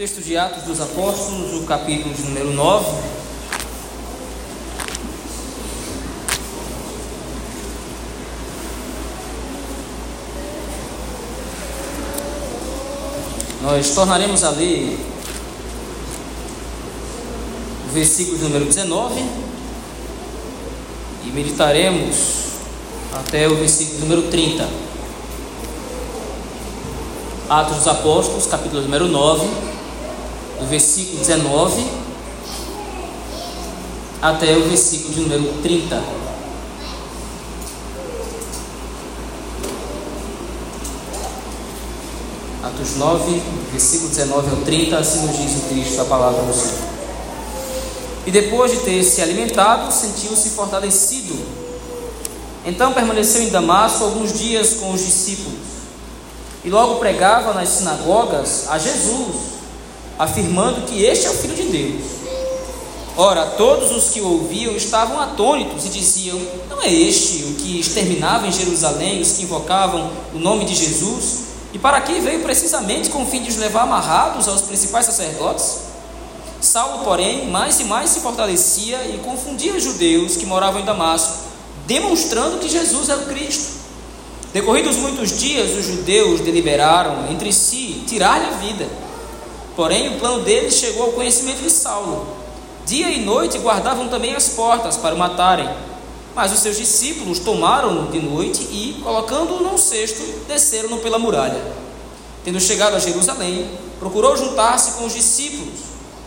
Texto de Atos dos Apóstolos, o capítulo número 9. Nós tornaremos a ler o versículo número 19 e meditaremos até o versículo número 30. Atos dos Apóstolos, capítulo número 9, do versículo 19 até o versículo de número 30. Atos 9, versículo 19 ao 30, assim nos diz o Cristo da palavra do Senhor. E depois de ter se alimentado, sentiu-se fortalecido. Então permaneceu em Damasco alguns dias com os discípulos. E logo pregava nas sinagogas a Jesus, afirmando que este é o Filho de Deus. Ora, todos os que o ouviam estavam atônitos e diziam: Não é este o que exterminava em Jerusalém os que invocavam o nome de Jesus? E para aqui veio precisamente com o fim de os levar amarrados aos principais sacerdotes? Saulo, porém, mais e mais se fortalecia e confundia os judeus que moravam em Damasco, demonstrando que Jesus é o Cristo. Decorridos muitos dias, os judeus deliberaram entre si tirar-lhe a vida. Porém, o plano deles chegou ao conhecimento de Saulo. Dia e noite guardavam também as portas para o matarem. Mas os seus discípulos tomaram-no de noite e, colocando-o num cesto, desceram-no pela muralha. Tendo chegado a Jerusalém, procurou juntar-se com os discípulos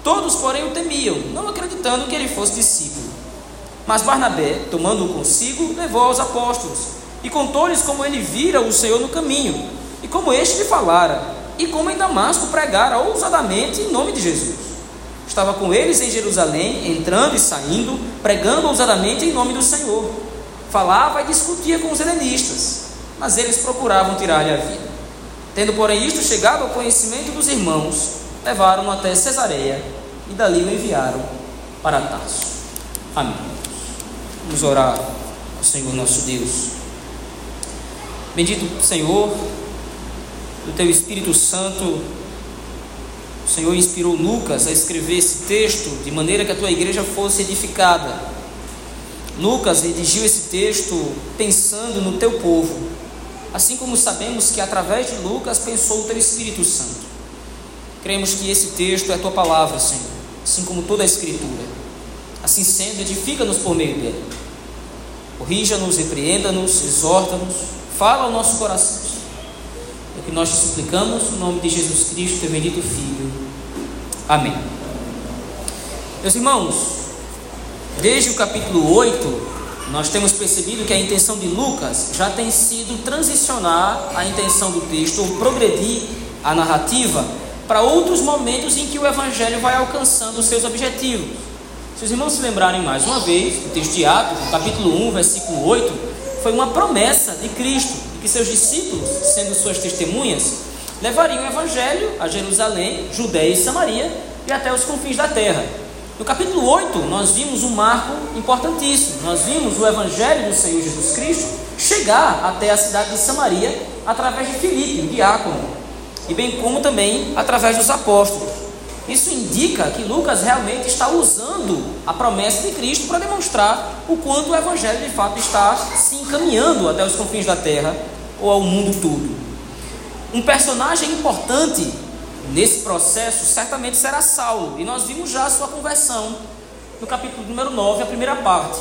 Todos, porém, o temiam, não acreditando que ele fosse discípulo. Mas Barnabé, tomando-o consigo, levou aos apóstolos e contou-lhes como ele vira o Senhor no caminho e como este lhe falara, e como em Damasco pregara ousadamente em nome de Jesus. Estava com eles em Jerusalém, entrando e saindo, pregando ousadamente em nome do Senhor. Falava e discutia com os helenistas, mas eles procuravam tirar-lhe a vida. Tendo, porém, isto chegado ao conhecimento dos irmãos, levaram-no até Cesareia e dali o enviaram para Tarso. Amém. Vamos orar ao Senhor nosso Deus. Bendito Senhor, do teu Espírito Santo, o Senhor inspirou Lucas a escrever esse texto de maneira que a tua igreja fosse edificada. Lucas redigiu esse texto pensando no teu povo, assim como sabemos que através de Lucas pensou o teu Espírito Santo. Cremos que esse texto é a tua palavra, Senhor, assim como toda a Escritura. Assim sendo, edifica-nos por meio dele. Corrija-nos, repreenda-nos, exorta-nos, fala ao nosso coração. Que nós te suplicamos, no nome de Jesus Cristo, teu bendito Filho. Amém. Meus irmãos, desde o capítulo 8, nós temos percebido que a intenção de Lucas já tem sido transicionar a intenção do texto, ou progredir a narrativa para outros momentos em que o Evangelho vai alcançando os seus objetivos. Se os irmãos se lembrarem mais uma vez, o texto de Atos, capítulo 1, versículo 8, foi uma promessa de Cristo, que seus discípulos, sendo suas testemunhas, levariam o Evangelho a Jerusalém, Judéia e Samaria e até os confins da terra. No capítulo 8, nós vimos um marco importantíssimo. Nós vimos o Evangelho do Senhor Jesus Cristo chegar até a cidade de Samaria através de Filipe, o diácono e bem como também através dos apóstolos. Isso indica que Lucas realmente está usando a promessa de Cristo para demonstrar o quanto o Evangelho de fato está se encaminhando até os confins da terra ou ao mundo todo. Um personagem importante nesse processo certamente será Saulo, e nós vimos já a sua conversão no capítulo número 9, a primeira parte.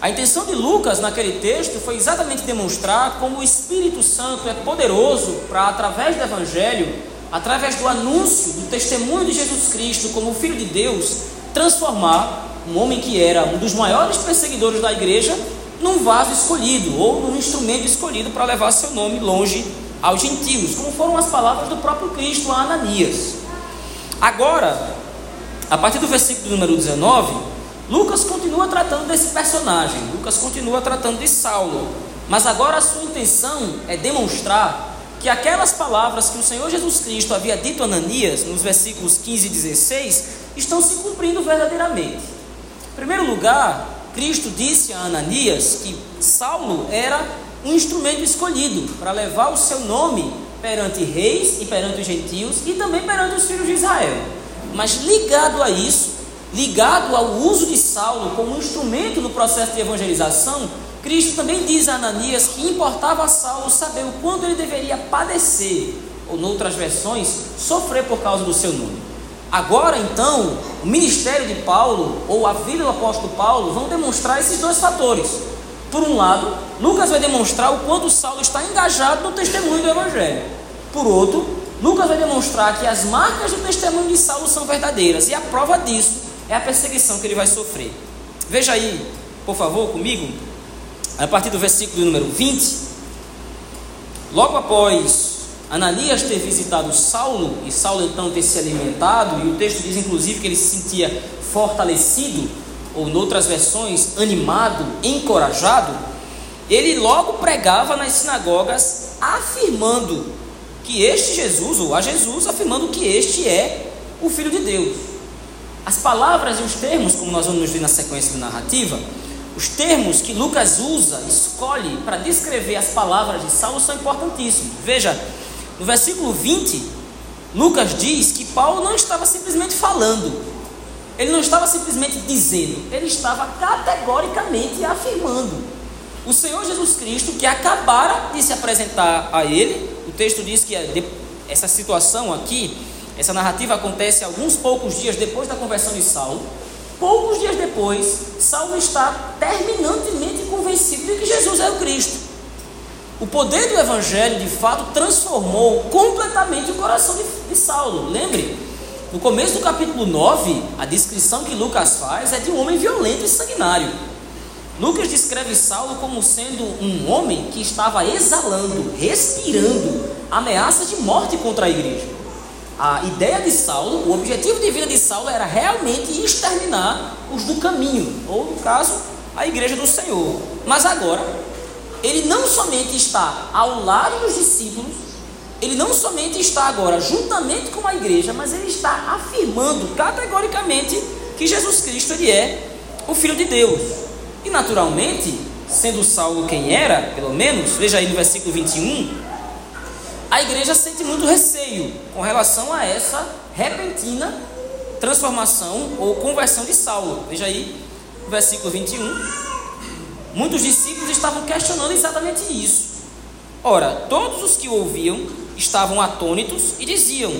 A intenção de Lucas naquele texto foi exatamente demonstrar como o Espírito Santo é poderoso para, através do Evangelho, através do anúncio, do testemunho de Jesus Cristo como Filho de Deus, transformar um homem que era um dos maiores perseguidores da igreja num vaso escolhido ou num instrumento escolhido para levar seu nome longe aos gentios, como foram as palavras do próprio Cristo a Ananias. Agora, a partir do versículo número 19, Lucas continua tratando desse personagem, Lucas continua tratando de Saulo, mas agora a sua intenção é demonstrar que aquelas palavras que o Senhor Jesus Cristo havia dito a Ananias, nos versículos 15 e 16, estão se cumprindo verdadeiramente. Em primeiro lugar, Cristo disse a Ananias que Saulo era um instrumento escolhido para levar o seu nome perante reis e perante os gentios e também perante os filhos de Israel. Mas ligado a isso, ligado ao uso de Saulo como instrumento no processo de evangelização, Cristo também diz a Ananias que importava a Saulo saber o quanto ele deveria padecer, ou, noutras versões, sofrer por causa do seu nome. Agora, então, o ministério de Paulo, ou a vida do apóstolo Paulo, vão demonstrar esses dois fatores. Por um lado, Lucas vai demonstrar o quanto Saulo está engajado no testemunho do Evangelho. Por outro, Lucas vai demonstrar que as marcas do testemunho de Saulo são verdadeiras, e a prova disso é a perseguição que ele vai sofrer. Veja aí, por favor, comigo, a partir do versículo número 20, logo após Ananias ter visitado Saulo, e Saulo então ter se alimentado, e o texto diz inclusive que ele se sentia fortalecido, ou noutras versões, animado, encorajado, ele logo pregava nas sinagogas, afirmando que este Jesus, ou a Jesus, afirmando que este é o Filho de Deus. As palavras e os termos, como nós vamos ver na sequência da narrativa, os termos que Lucas usa, escolhe para descrever as palavras de Saulo são importantíssimos. Veja, no versículo 20, Lucas diz que Paulo não estava simplesmente falando, ele não estava simplesmente dizendo, ele estava categoricamente afirmando. O Senhor Jesus Cristo, que acabara de se apresentar a ele, o texto diz que essa situação aqui, essa narrativa acontece alguns poucos dias depois da conversão de Saulo. Poucos dias depois, Saulo está terminantemente convencido de que Jesus é o Cristo. O poder do Evangelho, de fato, transformou completamente o coração de, de Saulo. Lembre, no começo do capítulo 9, a descrição que Lucas faz é de um homem violento e sanguinário. Lucas descreve Saulo como sendo um homem que estava exalando, respirando ameaças de morte contra a igreja a ideia de Saulo, o objetivo de vida de Saulo era realmente exterminar os do caminho, ou no caso, a igreja do Senhor. Mas agora, ele não somente está ao lado dos discípulos, ele não somente está agora juntamente com a igreja, mas ele está afirmando categoricamente que Jesus Cristo ele é o Filho de Deus. E naturalmente, sendo Saulo quem era, pelo menos, veja aí no versículo 21, a igreja sente muito receio com relação a essa repentina transformação ou conversão de Saulo. Veja aí, versículo 21. Muitos discípulos estavam questionando exatamente isso. Ora, todos os que ouviam estavam atônitos e diziam: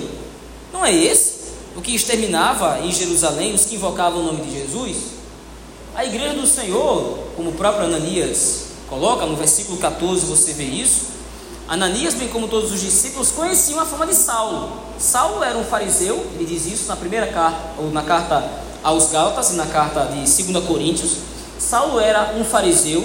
Não é esse o que exterminava em Jerusalém os que invocavam o nome de Jesus? A igreja do Senhor, como o próprio Ananias coloca no versículo 14, você vê isso Ananias, bem como todos os discípulos, conheciam a fama de Saulo. Saulo era um fariseu, ele diz isso na primeira carta, ou na carta aos Gálatas e na carta de 2 Coríntios. Saulo era um fariseu,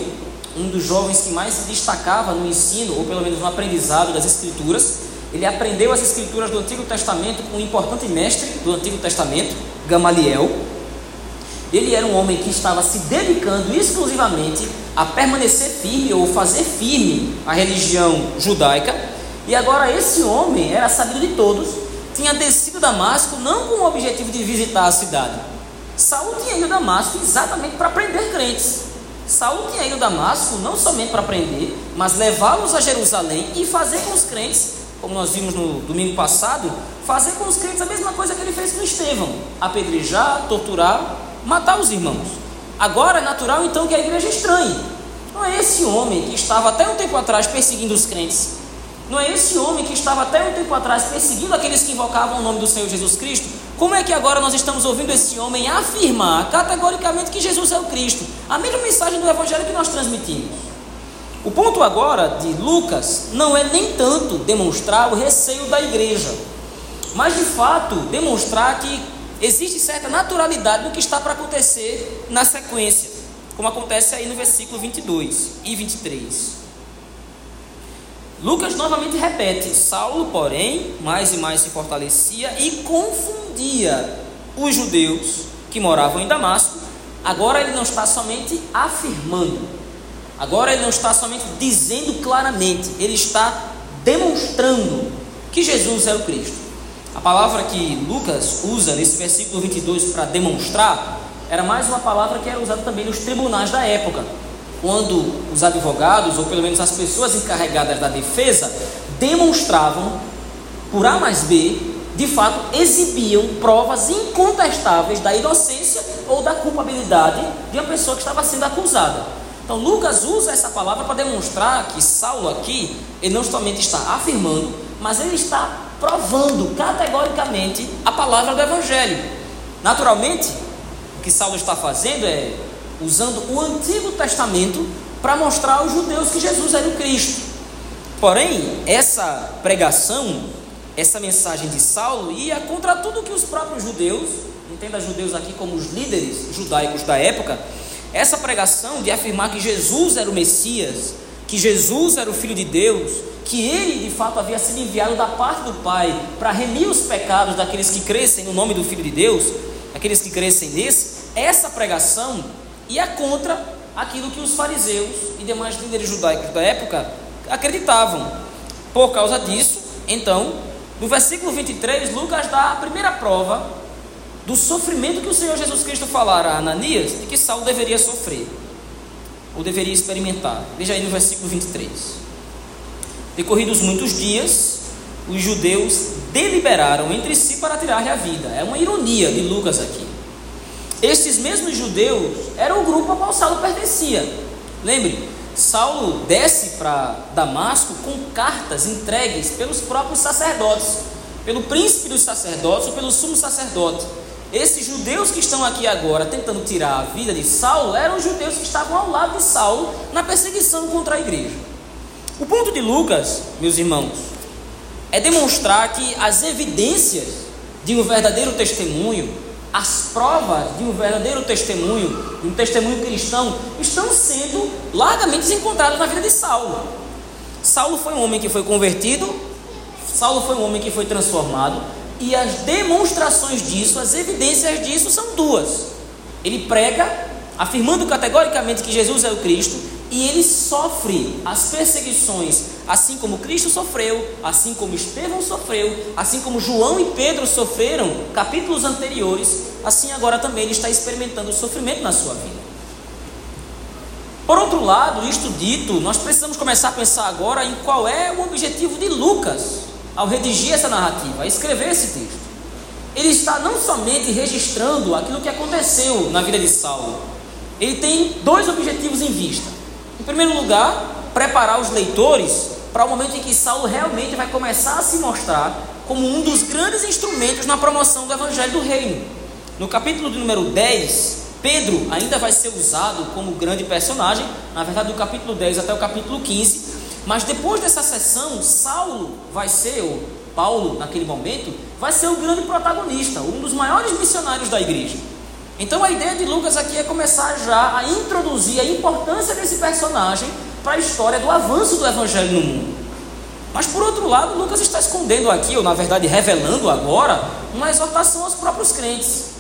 um dos jovens que mais se destacava no ensino, ou pelo menos no aprendizado das Escrituras. Ele aprendeu as Escrituras do Antigo Testamento com um importante mestre do Antigo Testamento, Gamaliel. Ele era um homem que estava se dedicando exclusivamente a permanecer firme ou fazer firme a religião judaica. E agora esse homem era sabido de todos, tinha descido Damasco não com o objetivo de visitar a cidade. Saulo tinha ido a Damasco exatamente para prender crentes. Saulo tinha ido a Damasco não somente para prender, mas levá-los a Jerusalém e fazer com os crentes, como nós vimos no domingo passado, fazer com os crentes a mesma coisa que ele fez com Estevão: apedrejar, torturar, matar os irmãos. Agora é natural então que a igreja estranhe. Não é esse homem que estava até um tempo atrás perseguindo os crentes. Não é esse homem que estava até um tempo atrás perseguindo aqueles que invocavam o nome do Senhor Jesus Cristo. Como é que agora nós estamos ouvindo esse homem afirmar categoricamente que Jesus é o Cristo? A mesma mensagem do Evangelho que nós transmitimos. O ponto agora de Lucas não é nem tanto demonstrar o receio da igreja, mas de fato demonstrar que existe certa naturalidade no que está para acontecer na sequência, como acontece aí no versículo 22 e 23. Lucas novamente repete: Saulo, porém, mais e mais se fortalecia e confundia os judeus que moravam em Damasco. Agora ele não está somente afirmando, agora ele não está somente dizendo claramente, ele está demonstrando que Jesus é o Cristo. A palavra que Lucas usa nesse versículo 22 para demonstrar era mais uma palavra que era usada também nos tribunais da época. quando os advogados, ou pelo menos as pessoas encarregadas da defesa, demonstravam, por A mais B, de fato exibiam provas incontestáveis da inocência ou da culpabilidade de uma pessoa que estava sendo acusada. Então Lucas usa essa palavra para demonstrar que Saulo aqui, ele não somente está afirmando, mas ele está provando categoricamente a palavra do Evangelho. Naturalmente, o que Saulo está fazendo é usando o Antigo Testamento para mostrar aos judeus que Jesus era o Cristo. Porém, essa pregação, essa mensagem de Saulo ia contra tudo que os próprios judeus, entenda judeus aqui como os líderes judaicos da época, essa pregação de afirmar que Jesus era o Messias, que Jesus era o Filho de Deus, que ele de fato havia sido enviado da parte do Pai para remir os pecados daqueles que crescem no nome do Filho de Deus, aqueles que crescem nesse, essa pregação ia contra aquilo que os fariseus e demais líderes judaicos da época acreditavam. Por causa disso, então, no versículo 23, Lucas dá a primeira prova do sofrimento que o Senhor Jesus Cristo falara a Ananias e que Saulo deveria sofrer, ou deveria experimentar. Veja aí no versículo 23. Decorridos muitos dias, os judeus deliberaram entre si para tirar-lhe a vida. É uma ironia de Lucas aqui. Estes mesmos judeus eram o grupo ao qual Saulo pertencia. Lembre, Saulo desce para Damasco com cartas entregues pelos próprios sacerdotes, pelo príncipe dos sacerdotes ou pelo sumo sacerdote. Esses judeus que estão aqui agora tentando tirar a vida de Saulo eram os judeus que estavam ao lado de Saulo na perseguição contra a igreja. O ponto de Lucas, meus irmãos, é demonstrar que as evidências de um verdadeiro testemunho, as provas de um verdadeiro testemunho, de um testemunho cristão, estão sendo largamente encontradas na vida de Saulo. Saulo foi um homem que foi convertido, Saulo foi um homem que foi transformado, e as demonstrações disso, as evidências disso são duas. Ele prega, afirmando categoricamente que Jesus é o Cristo, e ele sofre as perseguições, assim como Cristo sofreu, assim como Estevão sofreu, assim como João e Pedro sofreram capítulos anteriores, assim agora também ele está experimentando o sofrimento na sua vida. Por outro lado, isto dito, nós precisamos começar a pensar agora em qual é o objetivo de Lucas ao redigir essa narrativa, a escrever esse texto. Ele está não somente registrando aquilo que aconteceu na vida de Saulo, ele tem dois objetivos em vista. Em primeiro lugar, preparar os leitores para o momento em que Saulo realmente vai começar a se mostrar como um dos grandes instrumentos na promoção do evangelho do reino. No capítulo de número 10, Pedro ainda vai ser usado como grande personagem, na verdade, do capítulo 10 até o capítulo 15, mas depois dessa sessão, Saulo vai ser, ou Paulo naquele momento, vai ser o grande protagonista, um dos maiores missionários da igreja. Então a ideia de Lucas aqui é começar já a introduzir a importância desse personagem para a história do avanço do evangelho no mundo. Mas por outro lado, Lucas está escondendo aqui, ou na verdade revelando agora, uma exortação aos próprios crentes.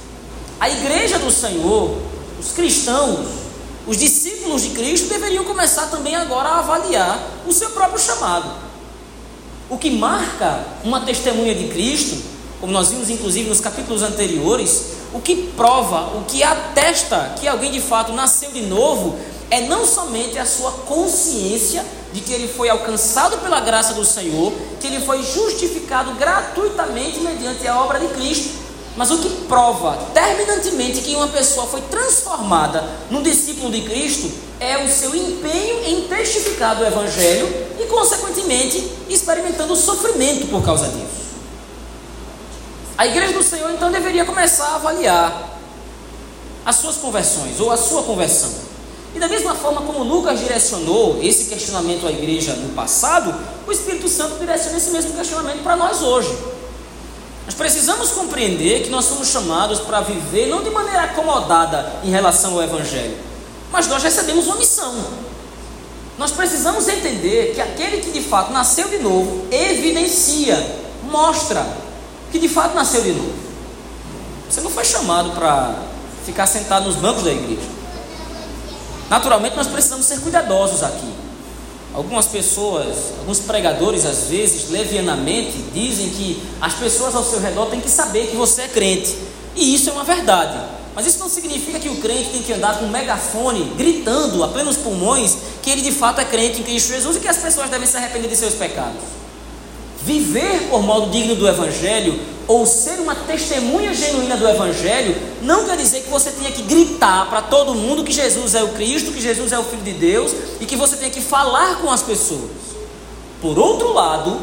A igreja do Senhor, os cristãos, os discípulos de Cristo deveriam começar também agora a avaliar o seu próprio chamado. O que marca uma testemunha de Cristo, como nós vimos inclusive nos capítulos anteriores, o que prova, o que atesta que alguém de fato nasceu de novo, é não somente a sua consciência de que ele foi alcançado pela graça do Senhor, que ele foi justificado gratuitamente mediante a obra de Cristo, mas o que prova terminantemente que uma pessoa foi transformada num discípulo de Cristo é o seu empenho em testificar do Evangelho e, consequentemente, experimentando sofrimento por causa disso. A igreja do Senhor então deveria começar a avaliar as suas conversões ou a sua conversão. E da mesma forma como Lucas direcionou esse questionamento à igreja no passado, o Espírito Santo direciona esse mesmo questionamento para nós hoje. Nós precisamos compreender que nós somos chamados para viver não de maneira acomodada em relação ao Evangelho, mas nós recebemos uma missão. Nós precisamos entender que aquele que de fato nasceu de novo evidencia, mostra que de fato nasceu de novo. Você não foi chamado para ficar sentado nos bancos da igreja. Naturalmente, nós precisamos ser cuidadosos aqui. Algumas pessoas, alguns pregadores, às vezes, levianamente, dizem que as pessoas ao seu redor têm que saber que você é crente. E isso é uma verdade. Mas isso não significa que o crente tem que andar com um megafone, gritando a plenos pulmões, que ele de fato é crente em Cristo Jesus e que as pessoas devem se arrepender de seus pecados. Viver por modo digno do Evangelho, ou ser uma testemunha genuína do Evangelho, não quer dizer que você tenha que gritar para todo mundo que Jesus é o Cristo, que Jesus é o Filho de Deus e que você tenha que falar com as pessoas. Por outro lado,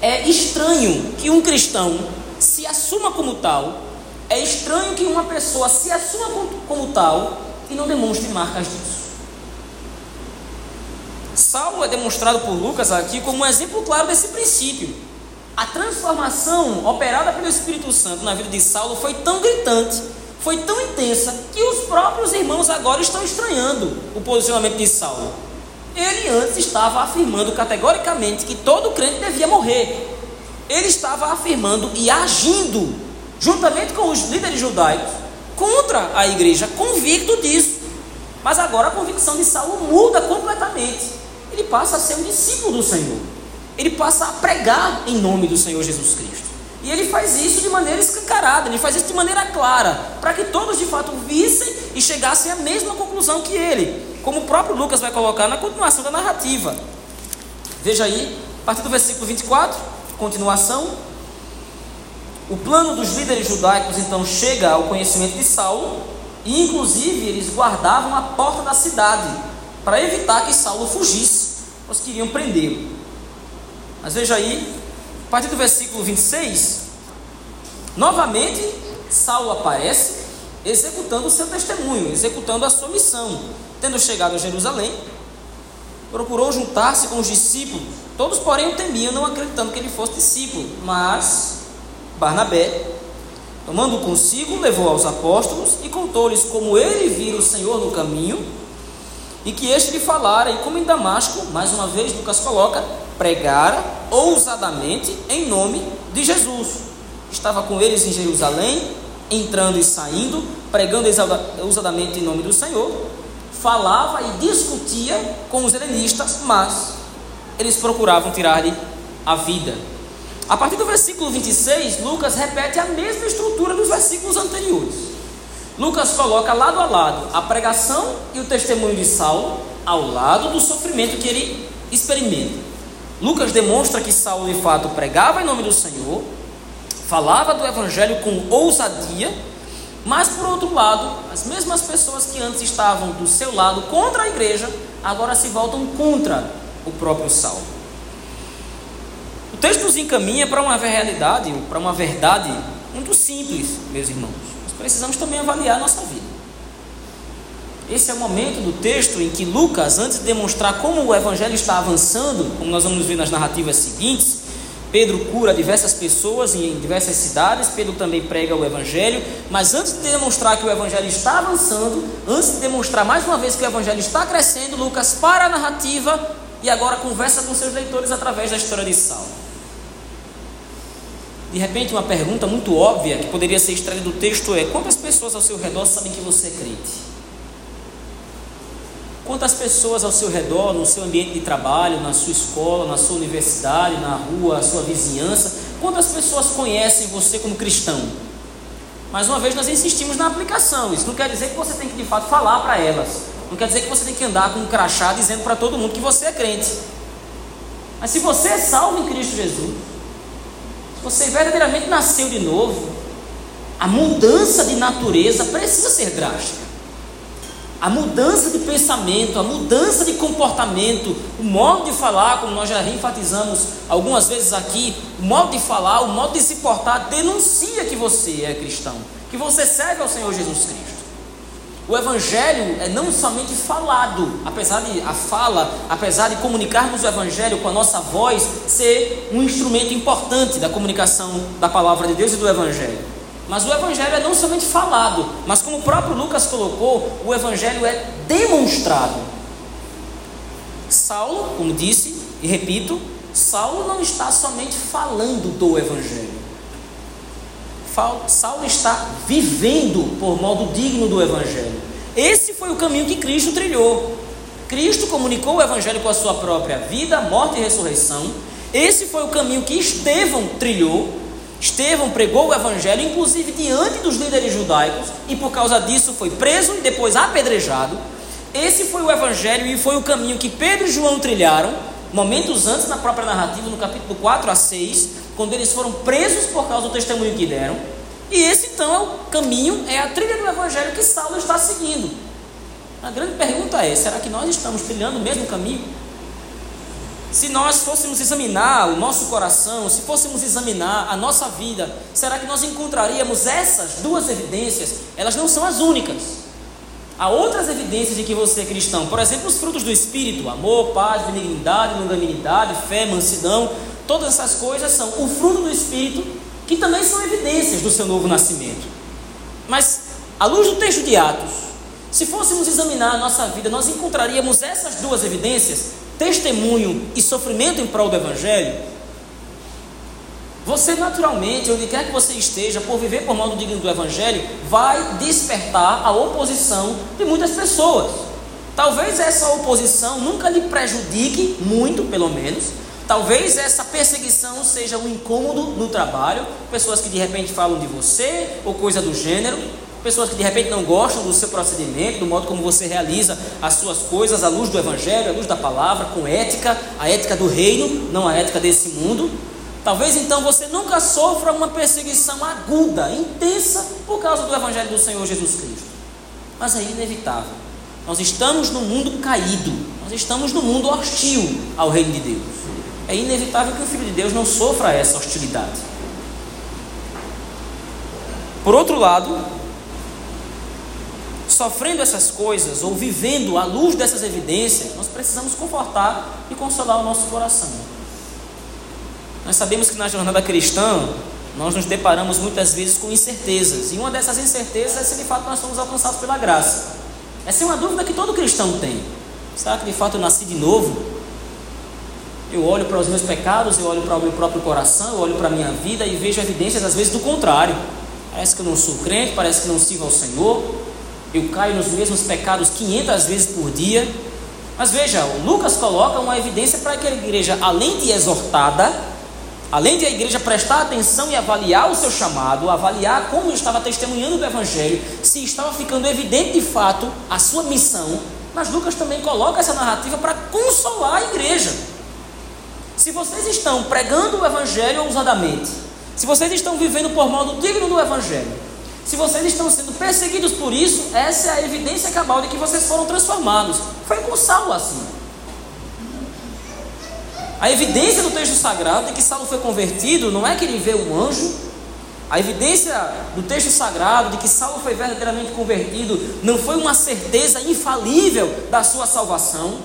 é estranho que um cristão se assuma como tal é estranho que uma pessoa se assuma como tal e não demonstre marcas disso. Saulo é demonstrado por Lucas aqui como um exemplo claro desse princípio. A transformação operada pelo Espírito Santo na vida de Saulo foi tão gritante, foi tão intensa, que os próprios irmãos agora estão estranhando o posicionamento de Saulo. Ele antes estava afirmando categoricamente que todo crente devia morrer. Ele estava afirmando e agindo juntamente com os líderes judaicos, contra a igreja, convicto disso. Mas agora a convicção de Saulo muda completamente. Ele passa a ser um discípulo do Senhor. Ele passa a pregar em nome do Senhor Jesus Cristo. E ele faz isso de maneira escancarada, ele faz isso de maneira clara, para que todos de fato vissem e chegassem à mesma conclusão que ele, como o próprio Lucas vai colocar na continuação da narrativa. Veja aí, a partir do versículo 24, continuação. O plano dos líderes judaicos então chega ao conhecimento de Saulo, e inclusive eles guardavam a porta da cidade para evitar que Saulo fugisse, pois queriam prendê-lo. Mas veja aí, a partir do versículo 26, novamente Saulo aparece executando o seu testemunho, executando a sua missão. Tendo chegado a Jerusalém, procurou juntar-se com os discípulos. Todos, porém, o temiam, não acreditando que ele fosse discípulo, mas Barnabé, tomando consigo, levou aos apóstolos e contou-lhes como ele vira o Senhor no caminho e que este lhe falara, e como em Damasco, mais uma vez Lucas coloca, pregara ousadamente em nome de Jesus. Estava com eles em Jerusalém, entrando e saindo, pregando ousadamente em nome do Senhor, falava e discutia com os helenistas, mas eles procuravam tirar-lhe a vida. A partir do versículo 26, Lucas repete a mesma estrutura dos versículos anteriores. Lucas coloca lado a lado a pregação e o testemunho de Saulo, ao lado do sofrimento que ele experimenta. Lucas demonstra que Saulo de fato pregava em nome do Senhor, falava do evangelho com ousadia, mas por outro lado, as mesmas pessoas que antes estavam do seu lado contra a igreja, agora se voltam contra o próprio Saulo texto nos encaminha para uma realidade, para uma verdade muito simples, meus irmãos. Nós precisamos também avaliar a nossa vida. Esse é o momento do texto em que Lucas, antes de demonstrar como o evangelho está avançando, como nós vamos ver nas narrativas seguintes, Pedro cura diversas pessoas em diversas cidades, Pedro também prega o Evangelho, mas antes de demonstrar que o Evangelho está avançando, antes de demonstrar mais uma vez que o Evangelho está crescendo, Lucas para a narrativa e agora conversa com seus leitores através da história de Saulo. De repente, uma pergunta muito óbvia que poderia ser extraída do texto é: quantas pessoas ao seu redor sabem que você é crente? Quantas pessoas ao seu redor, no seu ambiente de trabalho, na sua escola, na sua universidade, na rua, na sua vizinhança, quantas pessoas conhecem você como cristão? Mais uma vez, nós insistimos na aplicação. Isso não quer dizer que você tem que de fato falar para elas. Não quer dizer que você tem que andar com um crachá dizendo para todo mundo que você é crente. Mas se você é salvo em Cristo Jesus, você verdadeiramente nasceu de novo, a mudança de natureza precisa ser drástica. A mudança de pensamento, a mudança de comportamento, o modo de falar, como nós já enfatizamos algumas vezes aqui, o modo de falar, o modo de se portar denuncia que você é cristão, que você serve ao Senhor Jesus Cristo. O evangelho é não somente falado, apesar de a fala, apesar de comunicarmos o evangelho com a nossa voz ser um instrumento importante da comunicação da palavra de Deus e do evangelho. Mas o evangelho é não somente falado, mas como o próprio Lucas colocou, o evangelho é demonstrado. Saulo, como disse e repito, Saulo não está somente falando do evangelho. Saulo está vivendo por modo digno do Evangelho. Esse foi o caminho que Cristo trilhou. Cristo comunicou o Evangelho com a sua própria vida, morte e ressurreição. Esse foi o caminho que Estevão trilhou. Estevão pregou o evangelho, inclusive diante dos líderes judaicos, e por causa disso foi preso e depois apedrejado. Esse foi o evangelho e foi o caminho que Pedro e João trilharam, momentos antes na própria narrativa, no capítulo 4 a 6, quando eles foram presos por causa do testemunho que deram. E esse então é o caminho, é a trilha do evangelho que Saulo está seguindo. A grande pergunta é: será que nós estamos trilhando o mesmo caminho? Se nós fôssemos examinar o nosso coração, se fôssemos examinar a nossa vida, será que nós encontraríamos essas duas evidências? Elas não são as únicas. Há outras evidências de que você é cristão. Por exemplo, os frutos do Espírito: amor, paz, benignidade, longanimidade, fé, mansidão. Todas essas coisas são o fruto do Espírito, que também são evidências do seu novo nascimento. Mas, à luz do texto de Atos, se fôssemos examinar a nossa vida, nós encontraríamos essas duas evidências testemunho e sofrimento em prol do Evangelho, você naturalmente, onde quer que você esteja, por viver por modo digno do Evangelho, vai despertar a oposição de muitas pessoas. Talvez essa oposição nunca lhe prejudique muito, pelo menos. Talvez essa perseguição seja um incômodo no trabalho, pessoas que de repente falam de você ou coisa do gênero, Pessoas que de repente não gostam do seu procedimento, do modo como você realiza as suas coisas à luz do Evangelho, à luz da palavra, com ética, a ética do reino, não a ética desse mundo. Talvez então você nunca sofra uma perseguição aguda, intensa, por causa do Evangelho do Senhor Jesus Cristo. Mas é inevitável. Nós estamos no mundo caído, nós estamos no mundo hostil ao reino de Deus. É inevitável que o Filho de Deus não sofra essa hostilidade. Por outro lado, sofrendo essas coisas ou vivendo à luz dessas evidências, nós precisamos confortar e consolar o nosso coração. Nós sabemos que na jornada cristã nós nos deparamos muitas vezes com incertezas, e uma dessas incertezas é se de fato nós somos alcançados pela graça. Essa é uma dúvida que todo cristão tem. Será que de fato eu nasci de novo? Eu olho para os meus pecados, eu olho para o meu próprio coração, eu olho para a minha vida e vejo evidências às vezes do contrário. Parece que eu não sou crente, parece que não sirvo ao Senhor, eu caio nos mesmos pecados 500 vezes por dia. Mas veja, Lucas coloca uma evidência para que a igreja, além de exortada, além de a igreja prestar atenção e avaliar o seu chamado, avaliar como estava testemunhando do Evangelho, se estava ficando evidente de fato a sua missão, mas Lucas também coloca essa narrativa para consolar a igreja. Se vocês estão pregando o Evangelho ousadamente, se vocês estão vivendo por modo digno do Evangelho, se vocês estão sendo perseguidos por isso, essa é a evidência cabal de que vocês foram transformados. Foi com Saulo assim. A evidência do texto sagrado de que Saulo foi convertido não é que ele vê um anjo. A evidência do texto sagrado de que Saulo foi verdadeiramente convertido não foi uma certeza infalível da sua salvação.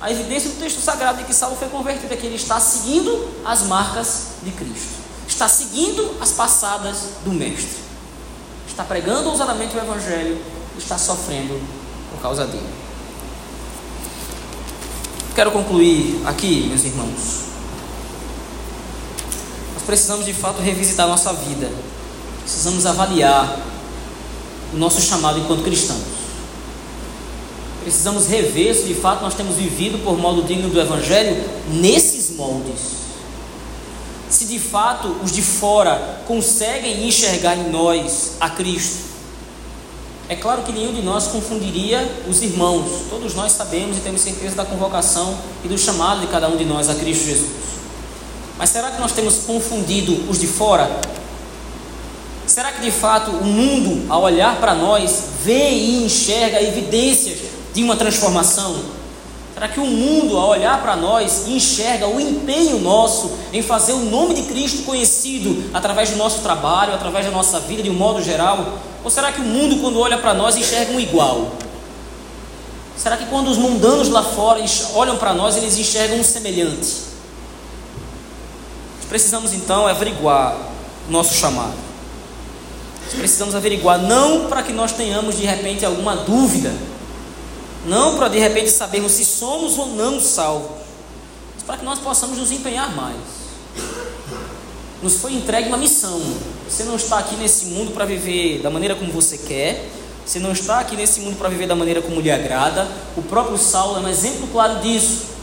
A evidência do texto sagrado de que Saulo foi convertido é que ele está seguindo as marcas de Cristo, está seguindo as passadas do Mestre está pregando ousadamente o Evangelho, está sofrendo por causa dele. Quero concluir aqui, meus irmãos. Nós precisamos de fato revisitar nossa vida, precisamos avaliar o nosso chamado enquanto cristãos. Precisamos rever se de fato nós temos vivido por modo digno do Evangelho nesses moldes se de fato os de fora conseguem enxergar em nós a Cristo. É claro que nenhum de nós confundiria os irmãos, todos nós sabemos e temos certeza da convocação e do chamado de cada um de nós a Cristo Jesus. Mas será que nós temos confundido os de fora? Será que de fato o mundo, ao olhar para nós, vê e enxerga evidências de uma transformação? Será que o mundo, ao olhar para nós, enxerga o empenho nosso em fazer o nome de Cristo conhecido através do nosso trabalho, através da nossa vida de um modo geral? Ou será que o mundo, quando olha para nós, enxerga um igual? Será que quando os mundanos lá fora olham para nós, eles enxergam um semelhante? Precisamos então averiguar o nosso chamado. Precisamos averiguar, não para que nós tenhamos de repente alguma dúvida não para de repente sabermos se somos ou não salvos, mas para que nós possamos nos empenhar mais. Nos foi entregue uma missão. Você não está aqui nesse mundo para viver da maneira como você quer. Você não está aqui nesse mundo para viver da maneira como lhe agrada. O próprio Saulo é um exemplo claro disso.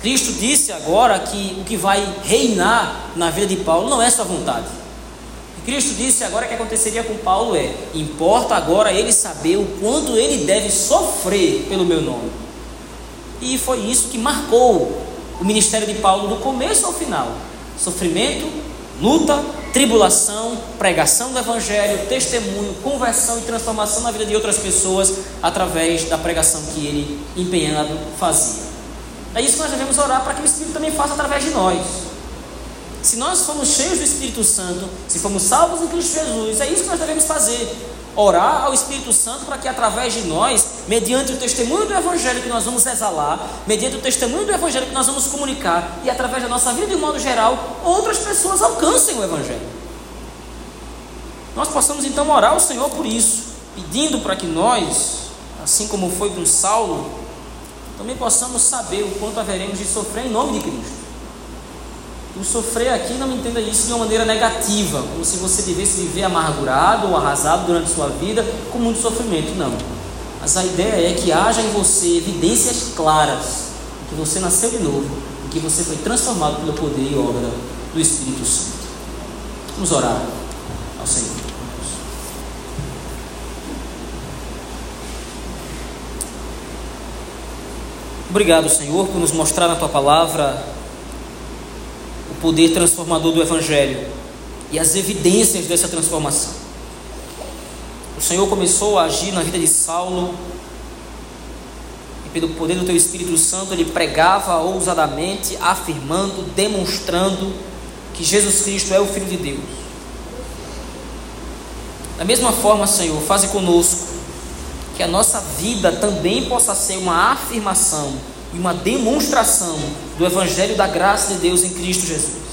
Cristo disse agora que o que vai reinar na vida de Paulo não é sua vontade, Cristo disse agora que aconteceria com Paulo é: importa agora ele saber o quanto ele deve sofrer pelo meu nome. E foi isso que marcou o ministério de Paulo do começo ao final: sofrimento, luta, tribulação, pregação do evangelho, testemunho, conversão e transformação na vida de outras pessoas através da pregação que ele empenhado fazia. É isso que nós devemos orar para que o Espírito também faça através de nós. Se nós formos cheios do Espírito Santo, se formos salvos em Cristo Jesus, é isso que nós devemos fazer. Orar ao Espírito Santo para que através de nós, mediante o testemunho do Evangelho que nós vamos exalar, mediante o testemunho do Evangelho que nós vamos comunicar e através da nossa vida de um modo geral, outras pessoas alcancem o Evangelho. Nós possamos então orar ao Senhor por isso, pedindo para que nós, assim como foi com Saulo, também possamos saber o quanto haveremos de sofrer em nome de Cristo. O sofrer aqui não entenda isso de uma maneira negativa, como se você devesse viver amargurado ou arrasado durante sua vida com muito sofrimento. Não. Mas a ideia é que haja em você evidências claras de que você nasceu de novo, e que você foi transformado pelo poder e obra do Espírito Santo. Vamos orar ao Senhor. Obrigado, Senhor, por nos mostrar na tua palavra poder transformador do Evangelho e as evidências dessa transformação. O Senhor começou a agir na vida de Saulo e, pelo poder do Teu Espírito Santo, ele pregava ousadamente, afirmando, demonstrando que Jesus Cristo é o Filho de Deus. Da mesma forma, Senhor, faze conosco que a nossa vida também possa ser uma afirmação e uma demonstração do Evangelho da graça de Deus em Cristo Jesus.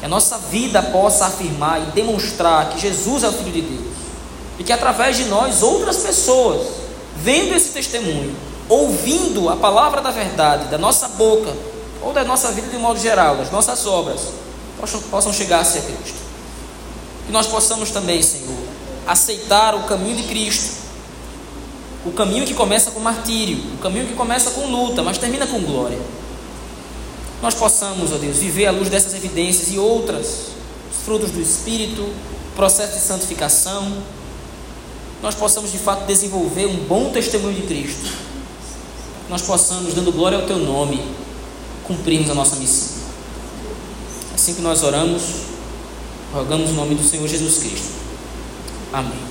Que a nossa vida possa afirmar e demonstrar que Jesus é o Filho de Deus. E que através de nós, outras pessoas, vendo esse testemunho, ouvindo a palavra da verdade da nossa boca, ou da nossa vida de um modo geral, das nossas obras, possam, possam chegar-se a Cristo. Que nós possamos também, Senhor, aceitar o caminho de Cristo o caminho que começa com martírio, o caminho que começa com luta, mas termina com glória. Nós possamos, ó Deus, viver à luz dessas evidências e outras, os frutos do Espírito, processo de santificação, nós possamos de fato desenvolver um bom testemunho de Cristo. Nós possamos, dando glória ao Teu nome, cumprirmos a nossa missão. Assim que nós oramos, rogamos o nome do Senhor Jesus Cristo. Amém.